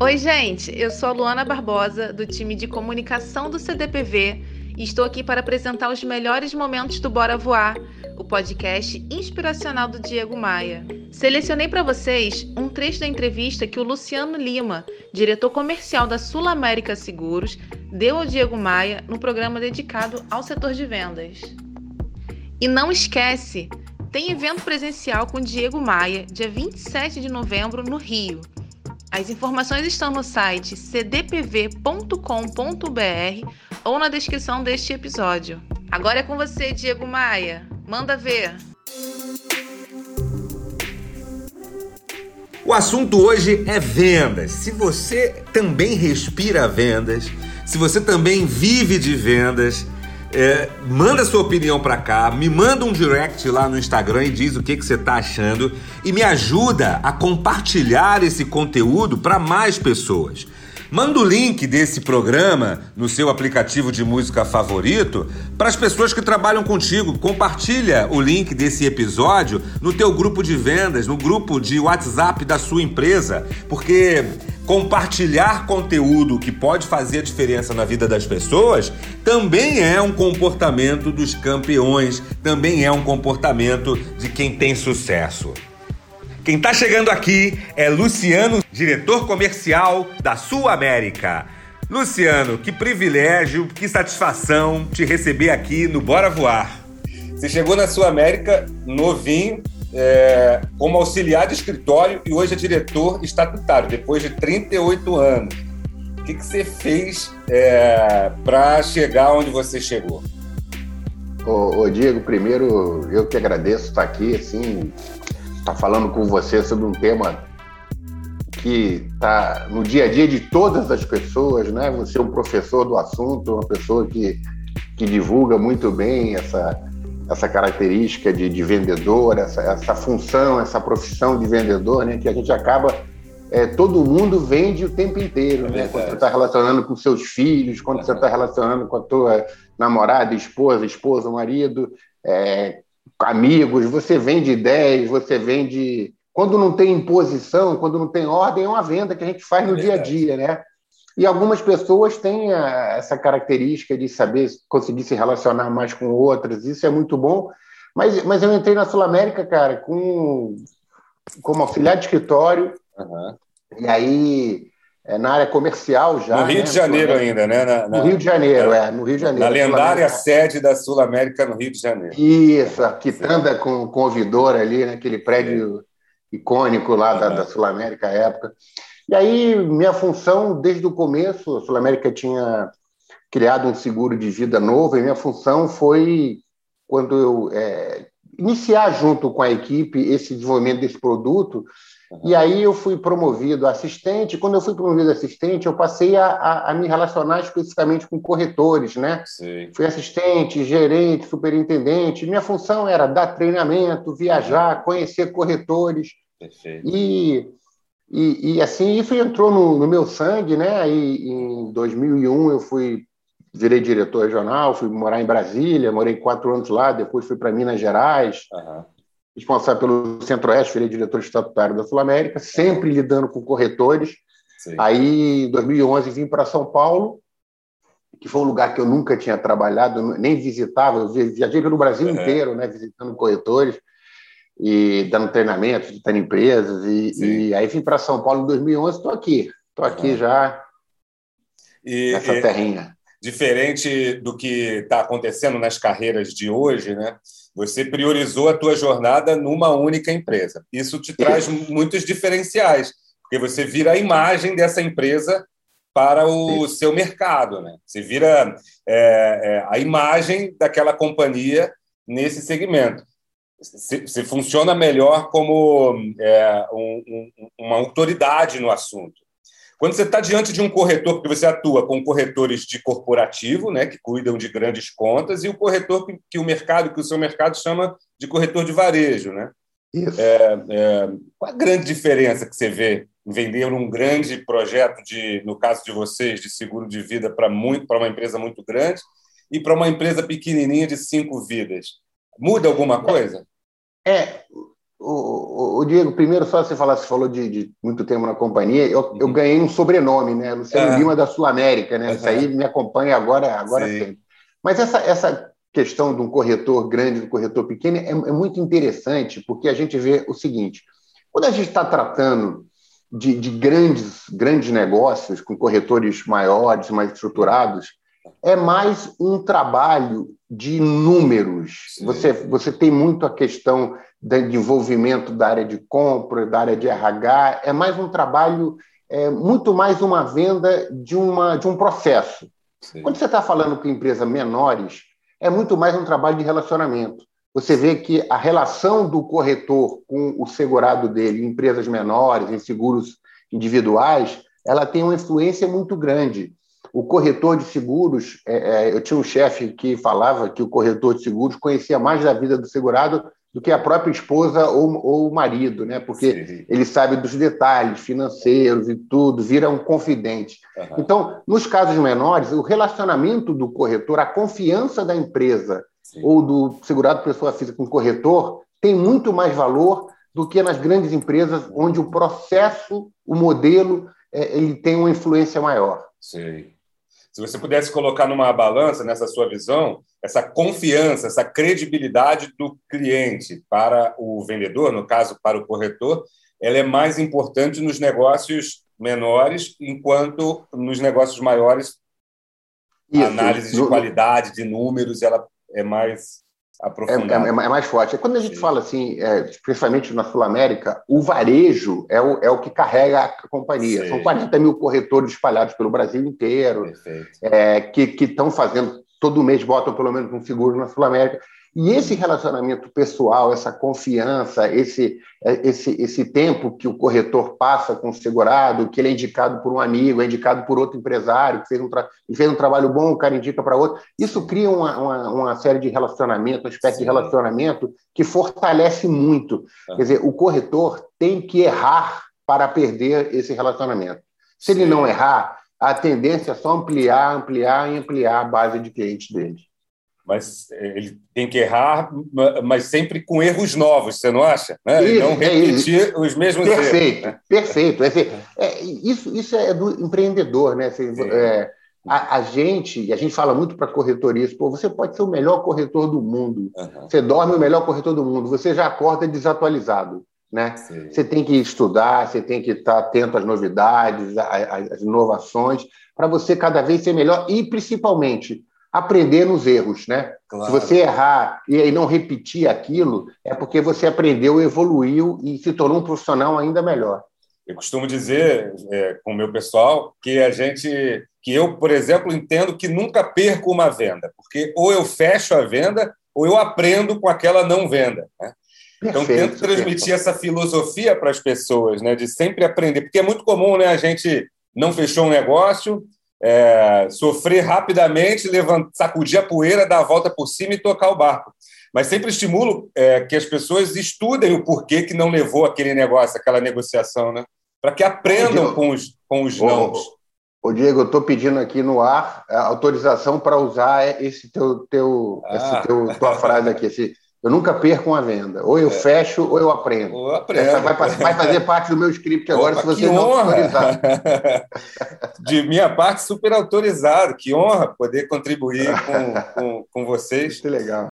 Oi, gente, eu sou a Luana Barbosa, do time de comunicação do CDPV, e estou aqui para apresentar os melhores momentos do Bora Voar, o podcast inspiracional do Diego Maia. Selecionei para vocês um trecho da entrevista que o Luciano Lima, diretor comercial da Sul América Seguros, deu ao Diego Maia no programa dedicado ao setor de vendas. E não esquece, tem evento presencial com Diego Maia, dia 27 de novembro, no Rio. As informações estão no site cdpv.com.br ou na descrição deste episódio. Agora é com você, Diego Maia. Manda ver. O assunto hoje é vendas. Se você também respira vendas, se você também vive de vendas, é, manda sua opinião para cá, me manda um direct lá no Instagram e diz o que, que você tá achando e me ajuda a compartilhar esse conteúdo para mais pessoas. Manda o link desse programa no seu aplicativo de música favorito para as pessoas que trabalham contigo. Compartilha o link desse episódio no teu grupo de vendas, no grupo de WhatsApp da sua empresa, porque compartilhar conteúdo que pode fazer a diferença na vida das pessoas também é um comportamento dos campeões, também é um comportamento de quem tem sucesso. Quem está chegando aqui é Luciano, diretor comercial da Sul América. Luciano, que privilégio, que satisfação te receber aqui no Bora Voar. Você chegou na Sul América novinho, é, como auxiliar de escritório e hoje é diretor estatutário, depois de 38 anos. O que, que você fez é, para chegar onde você chegou? Ô, ô, Diego, primeiro eu que agradeço estar aqui, assim, estar falando com você sobre um tema que está no dia a dia de todas as pessoas, né? Você é um professor do assunto, uma pessoa que, que divulga muito bem essa, essa característica de, de vendedor, essa, essa função, essa profissão de vendedor, né? Que a gente acaba é, todo mundo vende o tempo inteiro, é né? Quando você está relacionando com seus filhos, quando você está relacionando com a tua namorada, esposa, esposa, marido, é, amigos, você vende ideias, você vende. Quando não tem imposição, quando não tem ordem, é uma venda que a gente faz no dia a dia, né? E algumas pessoas têm essa característica de saber conseguir se relacionar mais com outras, isso é muito bom. Mas, mas eu entrei na Sul América, cara, com, como auxiliar de escritório, uhum. e aí é, na área comercial já. No Rio né? de Janeiro ainda, né? Na, na, no Rio de Janeiro, é, no Rio de Janeiro. Na lendária sede da Sul América no Rio de Janeiro. Isso, a quitanda com, com ouvidor ali, naquele prédio icônico lá uhum. da, da Sul América à época. E aí, minha função, desde o começo, a Sul América tinha criado um seguro de vida novo, e minha função foi, quando eu é, iniciar junto com a equipe esse desenvolvimento desse produto, Uhum. E aí eu fui promovido assistente. Quando eu fui promovido assistente, eu passei a, a, a me relacionar especificamente com corretores, né? Sim. Fui assistente, gerente, superintendente. Minha função era dar treinamento, viajar, conhecer corretores. Perfeito. E, e, e assim, isso entrou no, no meu sangue, né? E, em 2001 eu fui virei diretor regional, fui morar em Brasília, morei quatro anos lá, depois fui para Minas Gerais. Uhum responsável pelo Centro-Oeste, virei diretor estatutário da Sul América, sempre lidando com corretores. Sim. Aí, em 2011, vim para São Paulo, que foi um lugar que eu nunca tinha trabalhado, nem visitava, eu viajei pelo Brasil uhum. inteiro, né, visitando corretores e dando treinamentos, visitando empresas. E, e aí vim para São Paulo em 2011, estou aqui, estou aqui uhum. já e, nessa terrinha. Diferente do que está acontecendo nas carreiras de hoje, né? Você priorizou a tua jornada numa única empresa. Isso te traz muitos diferenciais, porque você vira a imagem dessa empresa para o seu mercado, né? Você vira é, é, a imagem daquela companhia nesse segmento. Você funciona melhor como é, um, um, uma autoridade no assunto. Quando você está diante de um corretor, porque você atua com corretores de corporativo, né, que cuidam de grandes contas, e o corretor que, que o mercado, que o seu mercado chama de corretor de varejo, né? Isso. É, é, qual a grande diferença que você vê em vender um grande projeto de, no caso de vocês, de seguro de vida para muito para uma empresa muito grande e para uma empresa pequenininha de cinco vidas? Muda alguma coisa? É, O, o, Diego, primeiro só você falar, você falou de, de muito tempo na companhia, eu, eu, ganhei um sobrenome, né? Luciano é. Lima da Sul América, né? Isso aí me acompanha agora, agora sempre. Mas essa, essa questão de um corretor grande, de um corretor pequeno, é, é muito interessante, porque a gente vê o seguinte: quando a gente está tratando de, de, grandes, grandes negócios, com corretores maiores, mais estruturados, é mais um trabalho de números. Você, você tem muito a questão de envolvimento da área de compra, da área de RH, é mais um trabalho, é muito mais uma venda de, uma, de um processo. Sim. Quando você está falando com empresas menores, é muito mais um trabalho de relacionamento. Você vê que a relação do corretor com o segurado dele em empresas menores, em seguros individuais, ela tem uma influência muito grande. O corretor de seguros, é, é, eu tinha um chefe que falava que o corretor de seguros conhecia mais da vida do segurado do que a própria esposa ou, ou o marido, né? Porque Sim. ele sabe dos detalhes financeiros e tudo, vira um confidente. Uhum. Então, nos casos menores, o relacionamento do corretor, a confiança da empresa Sim. ou do segurado pessoa física com o corretor tem muito mais valor do que nas grandes empresas, onde o processo, o modelo, é, ele tem uma influência maior. Sim. Se você pudesse colocar numa balança, nessa sua visão, essa confiança, essa credibilidade do cliente para o vendedor, no caso, para o corretor, ela é mais importante nos negócios menores, enquanto nos negócios maiores, a análise de qualidade, de números, ela é mais aprofundada. É, é, é, mais forte. Quando a gente Sim. fala assim, é, principalmente na Sul-América, o varejo é o, é o que carrega a companhia. Sim. São 40 mil corretores espalhados pelo Brasil inteiro, é, que estão fazendo, todo mês botam pelo menos um seguro na Sul-América. E esse relacionamento pessoal, essa confiança, esse, é, esse, esse tempo que o corretor passa com o segurado, que ele é indicado por um amigo, é indicado por outro empresário, que fez um, fez um trabalho bom, o cara indica para outro, isso cria uma, uma, uma, série de relacionamento, um aspecto Sim. de relacionamento que fortalece muito. Quer dizer, o corretor tem que errar para perder esse relacionamento. Se Sim. ele não errar, a tendência é só ampliar, ampliar e ampliar a base de clientes dele mas é, ele tem que errar, mas sempre com erros novos, você não acha? Né? Isso, e não é repetir é os mesmos perfeito, erros. Perfeito, perfeito. É, isso, isso é do empreendedor, né? Assim, é, a, a, gente, e a gente fala muito para corretoristas, pô, você pode ser o melhor corretor do mundo, uhum. você dorme o melhor corretor do mundo, você já acorda desatualizado. Né? Você tem que estudar, você tem que estar atento às novidades, às, às inovações, para você cada vez ser melhor e, principalmente, aprender nos erros, né? Claro. Se você errar e aí não repetir aquilo, é porque você aprendeu, evoluiu e se tornou um profissional ainda melhor. Eu costumo dizer é, com o meu pessoal que a gente, que eu, por exemplo, entendo que nunca perco uma venda, porque ou eu fecho a venda ou eu aprendo com aquela não venda. Né? então, tento transmitir perfeito. essa filosofia para as pessoas, né, de sempre aprender, porque é muito comum, né, a gente não fechou um negócio, é, sofrer rapidamente, levantar, sacudir a poeira, dar a volta por cima e tocar o barco. Mas sempre estimulo é, que as pessoas estudem o porquê que não levou aquele negócio, aquela negociação, né? Para que aprendam Ô, com os, com os não. Ô, Diego, eu estou pedindo aqui no ar autorização para usar esse teu, teu, ah. esse teu tua frase aqui, esse, eu nunca perco uma venda. Ou eu é. fecho ou eu aprendo. Ou aprendo. Essa vai, vai, fazer parte do meu script agora, Opa, se você não autorizar. De minha parte, super autorizado. Que honra poder contribuir com, com, com vocês. Muito legal.